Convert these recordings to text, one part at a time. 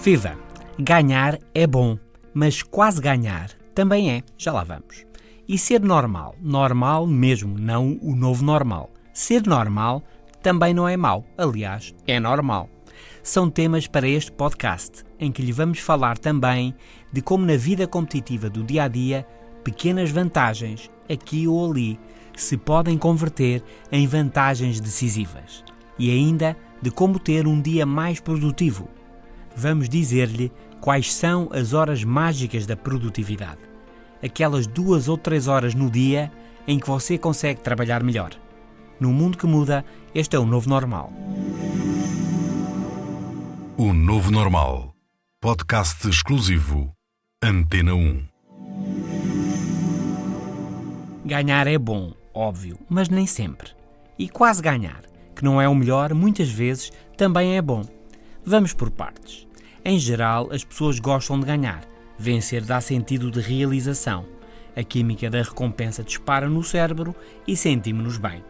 Viva! Ganhar é bom, mas quase ganhar também é. Já lá vamos. E ser normal, normal mesmo, não o novo normal. Ser normal também não é mau, aliás, é normal. São temas para este podcast, em que lhe vamos falar também de como na vida competitiva do dia a dia, pequenas vantagens, aqui ou ali, se podem converter em vantagens decisivas. E ainda de como ter um dia mais produtivo vamos dizer-lhe quais são as horas mágicas da produtividade. Aquelas duas ou três horas no dia em que você consegue trabalhar melhor. No mundo que muda, este é o novo normal. O Novo Normal. Podcast exclusivo. Antena 1. Ganhar é bom, óbvio, mas nem sempre. E quase ganhar, que não é o melhor, muitas vezes também é bom. Vamos por partes. Em geral, as pessoas gostam de ganhar. Vencer dá sentido de realização. A química da recompensa dispara no cérebro e sentimos-nos bem.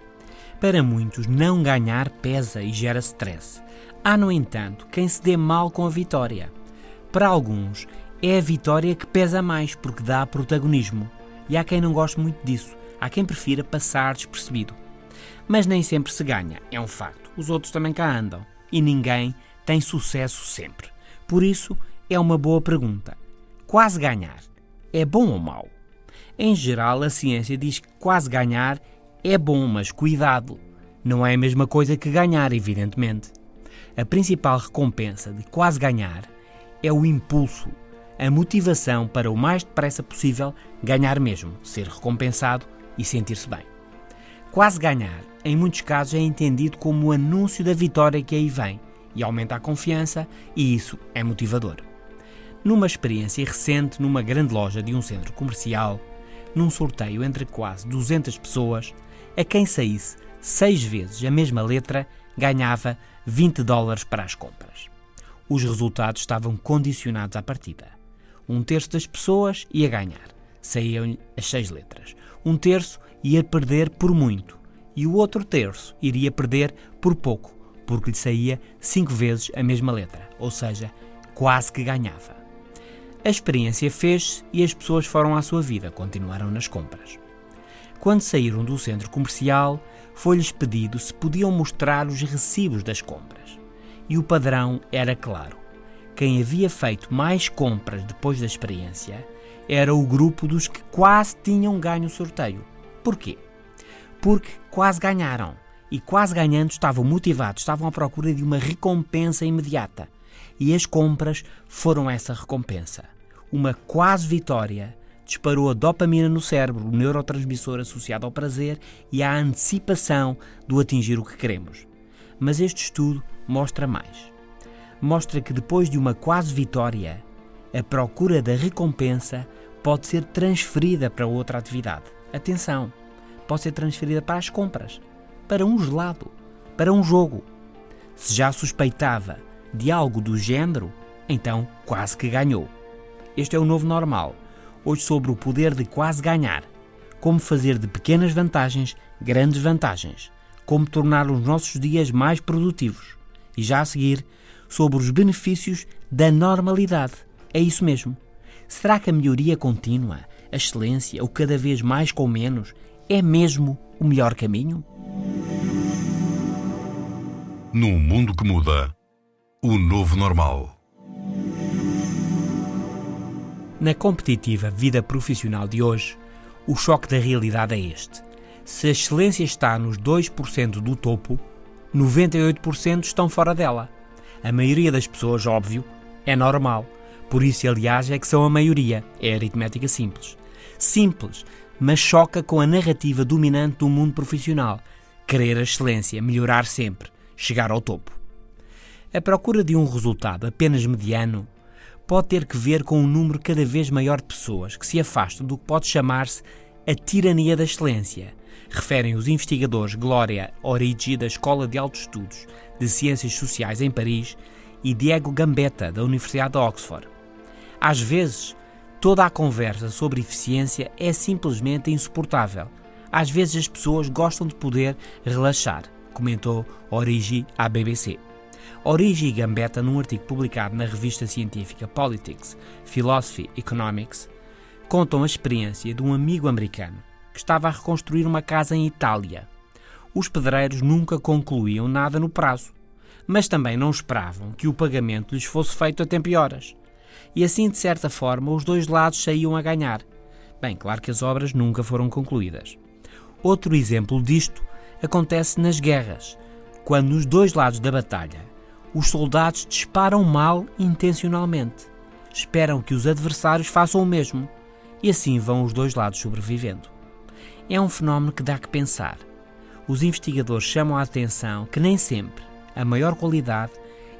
Para muitos, não ganhar pesa e gera stress. Há, no entanto, quem se dê mal com a vitória. Para alguns, é a vitória que pesa mais porque dá protagonismo. E há quem não goste muito disso. Há quem prefira passar despercebido. Mas nem sempre se ganha, é um facto. Os outros também cá andam. E ninguém tem sucesso sempre. Por isso, é uma boa pergunta. Quase ganhar é bom ou mau? Em geral, a ciência diz que quase ganhar é bom, mas cuidado, não é a mesma coisa que ganhar, evidentemente. A principal recompensa de quase ganhar é o impulso, a motivação para o mais depressa possível ganhar mesmo, ser recompensado e sentir-se bem. Quase ganhar, em muitos casos, é entendido como o anúncio da vitória que aí vem e aumenta a confiança, e isso é motivador. Numa experiência recente numa grande loja de um centro comercial, num sorteio entre quase 200 pessoas, a quem saísse seis vezes a mesma letra ganhava 20 dólares para as compras. Os resultados estavam condicionados à partida. Um terço das pessoas ia ganhar, saíam-lhe as seis letras. Um terço ia perder por muito e o outro terço iria perder por pouco, porque lhe saía cinco vezes a mesma letra, ou seja, quase que ganhava. A experiência fez-se e as pessoas foram à sua vida, continuaram nas compras. Quando saíram do centro comercial, foi-lhes pedido se podiam mostrar os recibos das compras. E o padrão era claro. Quem havia feito mais compras depois da experiência era o grupo dos que quase tinham ganho o sorteio. Porquê? Porque quase ganharam e quase ganhando estavam motivados, estavam à procura de uma recompensa imediata. E as compras foram essa recompensa. Uma quase vitória disparou a dopamina no cérebro, o neurotransmissor associado ao prazer e à antecipação do atingir o que queremos. Mas este estudo mostra mais. Mostra que depois de uma quase vitória, a procura da recompensa pode ser transferida para outra atividade. Atenção, pode ser transferida para as compras para um gelado, para um jogo. Se já suspeitava de algo do género, então quase que ganhou. Este é o novo normal. Hoje sobre o poder de quase ganhar. Como fazer de pequenas vantagens grandes vantagens. Como tornar os nossos dias mais produtivos. E já a seguir, sobre os benefícios da normalidade. É isso mesmo. Será que a melhoria contínua, a excelência, o cada vez mais com menos, é mesmo o melhor caminho? Num mundo que muda, o novo normal. Na competitiva vida profissional de hoje, o choque da realidade é este. Se a excelência está nos 2% do topo, 98% estão fora dela. A maioria das pessoas, óbvio, é normal. Por isso, aliás, é que são a maioria. É aritmética simples. Simples, mas choca com a narrativa dominante do mundo profissional. Querer a excelência, melhorar sempre chegar ao topo. A procura de um resultado apenas mediano pode ter que ver com um número cada vez maior de pessoas que se afastam do que pode chamar-se a tirania da excelência, referem os investigadores Glória Origi da Escola de Altos Estudos de Ciências Sociais em Paris e Diego Gambetta da Universidade de Oxford. Às vezes, toda a conversa sobre eficiência é simplesmente insuportável. Às vezes as pessoas gostam de poder relaxar, comentou Origi à BBC. Origi Gambetta, num artigo publicado na revista científica Politics, Philosophy Economics, contam a experiência de um amigo americano que estava a reconstruir uma casa em Itália. Os pedreiros nunca concluíam nada no prazo, mas também não esperavam que o pagamento lhes fosse feito a tempo e horas. E assim, de certa forma, os dois lados saíam a ganhar. Bem, claro que as obras nunca foram concluídas. Outro exemplo disto acontece nas guerras, quando nos dois lados da batalha os soldados disparam mal intencionalmente. Esperam que os adversários façam o mesmo e assim vão os dois lados sobrevivendo. É um fenómeno que dá que pensar. Os investigadores chamam a atenção que nem sempre a maior qualidade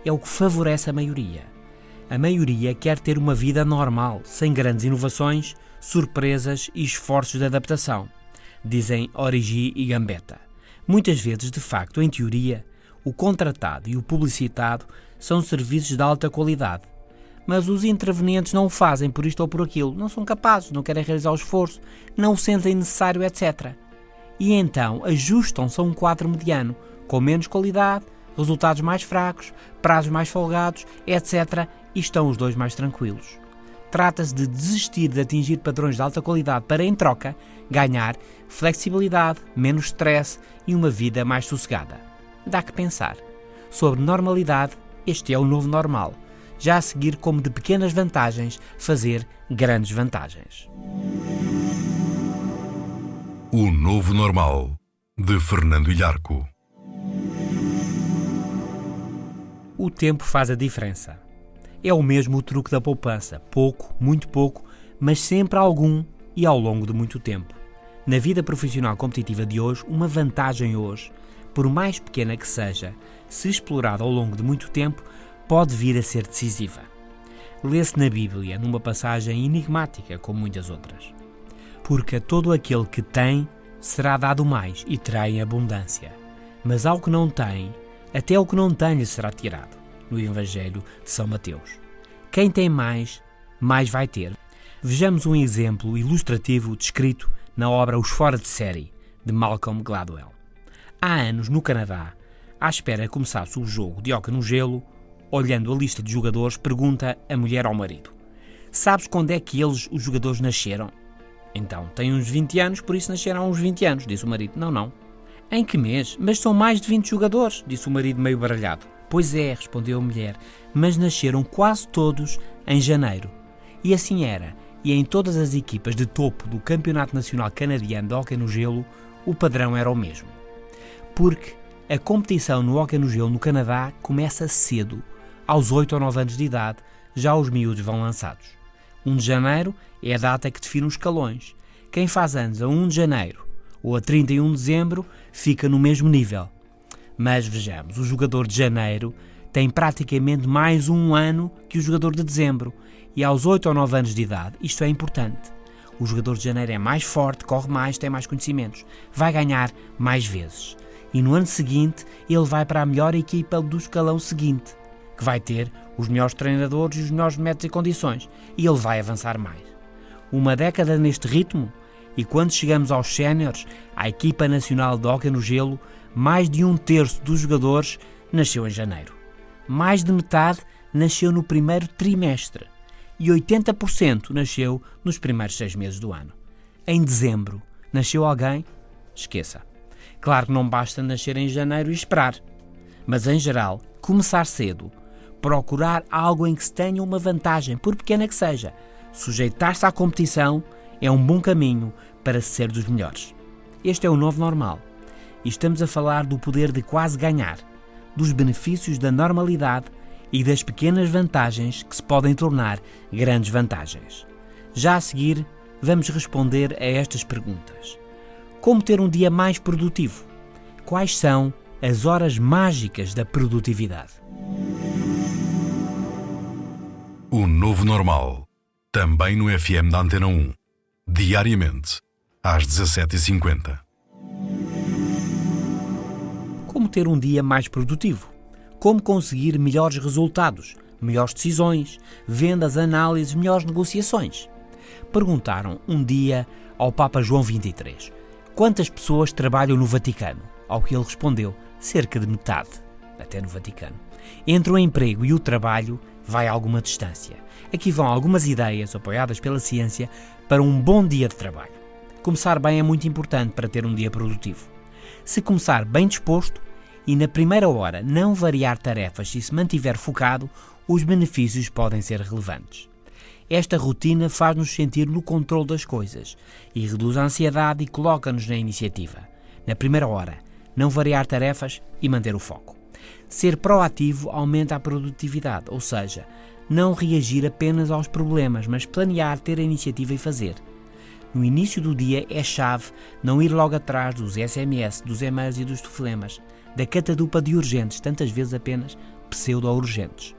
é o que favorece a maioria. A maioria quer ter uma vida normal, sem grandes inovações, surpresas e esforços de adaptação, dizem Origi e Gambetta. Muitas vezes, de facto, em teoria, o contratado e o publicitado são serviços de alta qualidade, mas os intervenientes não o fazem por isto ou por aquilo, não são capazes, não querem realizar o esforço, não o sentem necessário, etc. E então ajustam-se a um quadro mediano, com menos qualidade, resultados mais fracos, prazos mais folgados, etc. E estão os dois mais tranquilos. Trata-se de desistir de atingir padrões de alta qualidade para, em troca, ganhar flexibilidade, menos stress e uma vida mais sossegada. Dá que pensar. Sobre normalidade, este é o novo normal já a seguir como de pequenas vantagens fazer grandes vantagens. O Novo Normal, de Fernando Ilharco. O tempo faz a diferença. É o mesmo o truque da poupança: pouco, muito pouco, mas sempre algum e ao longo de muito tempo. Na vida profissional competitiva de hoje, uma vantagem hoje, por mais pequena que seja, se explorada ao longo de muito tempo, pode vir a ser decisiva. Lê-se na Bíblia numa passagem enigmática, como muitas outras. Porque a todo aquele que tem será dado mais e terá em abundância, mas ao que não tem, até o que não tem lhe será tirado. No Evangelho de São Mateus. Quem tem mais, mais vai ter. Vejamos um exemplo ilustrativo descrito na obra Os Fora de Série, de Malcolm Gladwell. Há anos, no Canadá, à espera que começasse o jogo de hockey no gelo, olhando a lista de jogadores, pergunta a mulher ao marido: Sabes quando é que eles, os jogadores, nasceram? Então, têm uns 20 anos, por isso nasceram há uns 20 anos, disse o marido. Não, não. Em que mês? Mas são mais de 20 jogadores, disse o marido meio baralhado. Pois é, respondeu a mulher, mas nasceram quase todos em janeiro. E assim era, e em todas as equipas de topo do Campeonato Nacional Canadiano de Hockey no Gelo, o padrão era o mesmo. Porque a competição no Hockey no Gelo no Canadá começa cedo, aos 8 ou 9 anos de idade, já os miúdos vão lançados. 1 de janeiro é a data que define os escalões. Quem faz anos a 1 de janeiro ou a 31 de dezembro fica no mesmo nível. Mas vejamos, o jogador de janeiro tem praticamente mais um ano que o jogador de dezembro e aos 8 ou 9 anos de idade isto é importante. O jogador de janeiro é mais forte, corre mais, tem mais conhecimentos, vai ganhar mais vezes. E no ano seguinte ele vai para a melhor equipa do escalão seguinte que vai ter os melhores treinadores e os melhores métodos e condições, e ele vai avançar mais. Uma década neste ritmo, e quando chegamos aos séniores, à equipa nacional de hóquei no gelo, mais de um terço dos jogadores nasceu em janeiro. Mais de metade nasceu no primeiro trimestre e 80% nasceu nos primeiros seis meses do ano. Em dezembro, nasceu alguém? Esqueça. Claro que não basta nascer em janeiro e esperar. Mas, em geral, começar cedo procurar algo em que se tenha uma vantagem, por pequena que seja. Sujeitar-se à competição é um bom caminho para ser dos melhores. Este é o novo normal. E estamos a falar do poder de quase ganhar, dos benefícios da normalidade e das pequenas vantagens que se podem tornar grandes vantagens. Já a seguir, vamos responder a estas perguntas: Como ter um dia mais produtivo? Quais são as horas mágicas da produtividade? O novo normal. Também no FM da Antena 1. Diariamente, às 17h50. Como ter um dia mais produtivo? Como conseguir melhores resultados, melhores decisões, vendas, análises, melhores negociações? Perguntaram um dia ao Papa João XXIII quantas pessoas trabalham no Vaticano, ao que ele respondeu cerca de metade, até no Vaticano. Entre o emprego e o trabalho vai alguma distância. Aqui vão algumas ideias apoiadas pela ciência para um bom dia de trabalho. Começar bem é muito importante para ter um dia produtivo. Se começar bem disposto e na primeira hora não variar tarefas e se mantiver focado, os benefícios podem ser relevantes. Esta rotina faz-nos sentir no controle das coisas e reduz a ansiedade e coloca-nos na iniciativa. Na primeira hora, não variar tarefas e manter o foco. Ser proativo aumenta a produtividade, ou seja, não reagir apenas aos problemas, mas planear, ter a iniciativa e fazer. No início do dia é chave não ir logo atrás dos SMS, dos e-mails e dos telefonemas, da catadupa de urgentes, tantas vezes apenas pseudo-urgentes.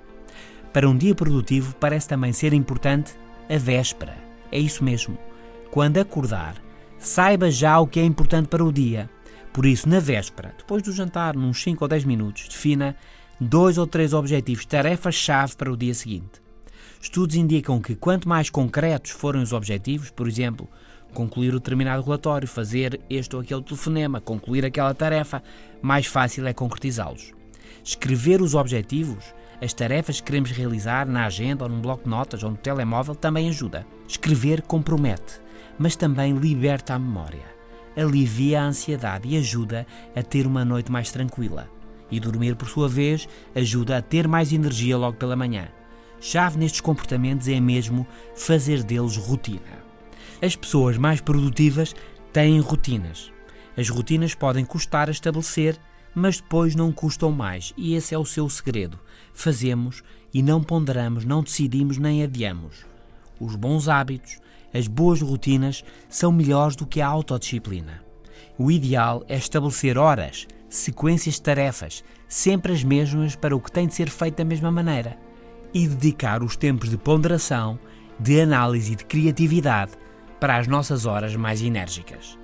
Para um dia produtivo parece também ser importante a véspera. É isso mesmo. Quando acordar, saiba já o que é importante para o dia por isso, na véspera, depois do jantar, nos 5 ou 10 minutos, defina dois ou três objetivos, tarefas-chave para o dia seguinte. Estudos indicam que quanto mais concretos forem os objetivos, por exemplo, concluir o determinado relatório, fazer este ou aquele telefonema, concluir aquela tarefa, mais fácil é concretizá-los. Escrever os objetivos, as tarefas que queremos realizar na agenda ou num bloco de notas ou no telemóvel também ajuda. Escrever compromete, mas também liberta a memória alivia a ansiedade e ajuda a ter uma noite mais tranquila. E dormir, por sua vez, ajuda a ter mais energia logo pela manhã. Chave nestes comportamentos é mesmo fazer deles rotina. As pessoas mais produtivas têm rotinas. As rotinas podem custar a estabelecer, mas depois não custam mais, e esse é o seu segredo. Fazemos e não ponderamos, não decidimos nem adiamos. Os bons hábitos, as boas rotinas são melhores do que a autodisciplina. O ideal é estabelecer horas, sequências de tarefas, sempre as mesmas para o que tem de ser feito da mesma maneira, e dedicar os tempos de ponderação, de análise e de criatividade para as nossas horas mais enérgicas.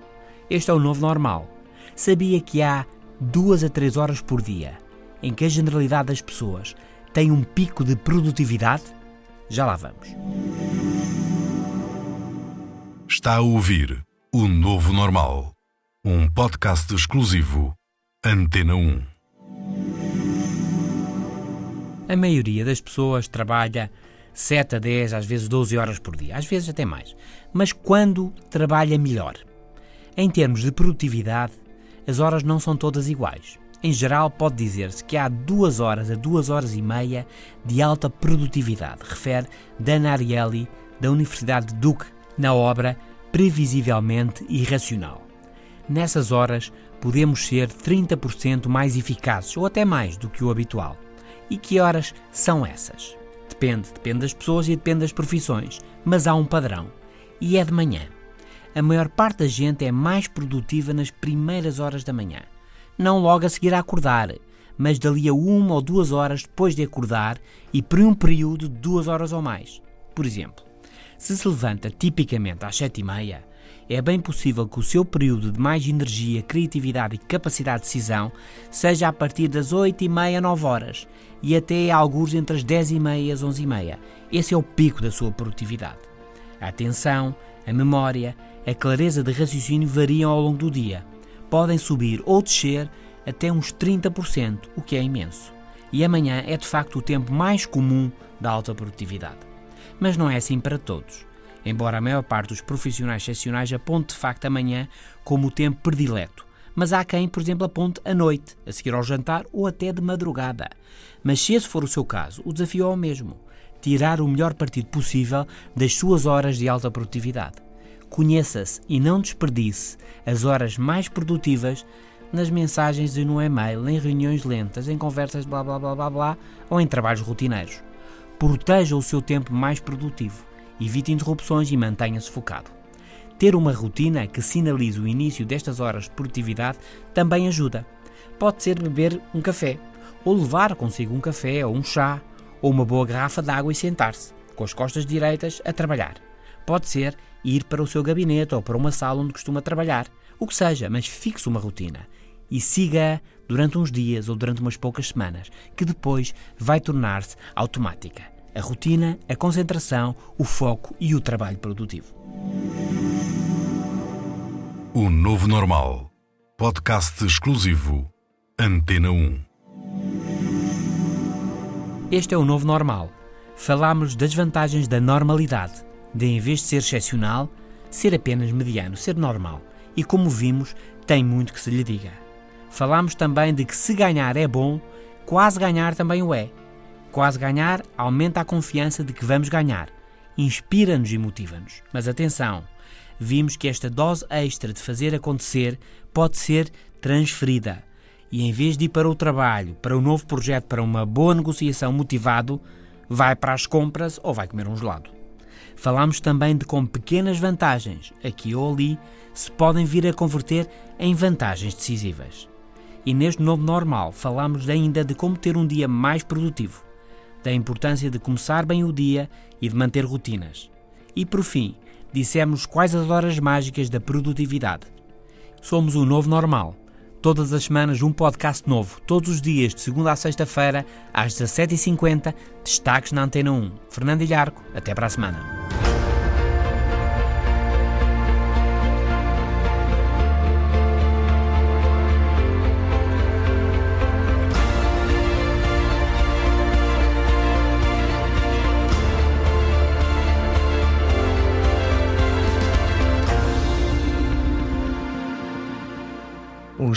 Este é o novo normal. Sabia que há duas a três horas por dia em que a generalidade das pessoas tem um pico de produtividade? Já lá vamos. Está a ouvir O Novo Normal, um podcast exclusivo Antena 1. A maioria das pessoas trabalha 7 a 10, às vezes 12 horas por dia, às vezes até mais. Mas quando trabalha melhor? Em termos de produtividade, as horas não são todas iguais. Em geral, pode dizer-se que há 2 horas a 2 horas e meia de alta produtividade, refere Dan Ariely, da Universidade de Duke, na obra Previsivelmente Irracional. Nessas horas, podemos ser 30% mais eficazes ou até mais do que o habitual. E que horas são essas? Depende, depende das pessoas e depende das profissões, mas há um padrão. E é de manhã. A maior parte da gente é mais produtiva nas primeiras horas da manhã. Não logo a seguir a acordar, mas dali a uma ou duas horas depois de acordar e por um período de duas horas ou mais. Por exemplo, se se levanta tipicamente às sete e meia, é bem possível que o seu período de mais energia, criatividade e capacidade de decisão seja a partir das oito e meia, nove horas e até alguns entre as dez e meia as onze e meia. Esse é o pico da sua produtividade. A atenção, a memória, a clareza de raciocínio variam ao longo do dia. Podem subir ou descer até uns 30%, o que é imenso. E amanhã é de facto o tempo mais comum da alta produtividade mas não é assim para todos. Embora a maior parte dos profissionais excepcionais aponte de facto amanhã como o tempo predileto. Mas há quem, por exemplo, aponte à noite, a seguir ao jantar ou até de madrugada. Mas se esse for o seu caso, o desafio é o mesmo: tirar o melhor partido possível das suas horas de alta produtividade. Conheça-se e não desperdice as horas mais produtivas nas mensagens e no e-mail, em reuniões lentas, em conversas blá blá blá blá blá ou em trabalhos rotineiros. Proteja o seu tempo mais produtivo, evite interrupções e mantenha-se focado. Ter uma rotina que sinalize o início destas horas de produtividade também ajuda. Pode ser beber um café, ou levar consigo um café ou um chá, ou uma boa garrafa de água e sentar-se. com as costas direitas, a trabalhar. Pode ser ir para o seu gabinete ou para uma sala onde costuma trabalhar. O que seja, mas fixe uma rotina e siga durante uns dias ou durante umas poucas semanas, que depois vai tornar-se automática. A rotina, a concentração, o foco e o trabalho produtivo. O Novo Normal. Podcast exclusivo. Antena 1. Este é o novo normal. Falámos das vantagens da normalidade, de em vez de ser excepcional, ser apenas mediano, ser normal. E como vimos, tem muito que se lhe diga. Falámos também de que se ganhar é bom, quase ganhar também o é. Quase ganhar aumenta a confiança de que vamos ganhar, inspira-nos e motiva-nos. Mas atenção, vimos que esta dose extra de fazer acontecer pode ser transferida. E em vez de ir para o trabalho, para o um novo projeto, para uma boa negociação motivado, vai para as compras ou vai comer um gelado. Falámos também de como pequenas vantagens, aqui ou ali, se podem vir a converter em vantagens decisivas. E neste novo normal falámos ainda de como ter um dia mais produtivo, da importância de começar bem o dia e de manter rotinas. E por fim, dissemos quais as horas mágicas da produtividade. Somos o novo normal. Todas as semanas um podcast novo, todos os dias, de segunda a sexta-feira, às 17h50, destaques na Antena 1. Fernando Ilharco, até para a semana.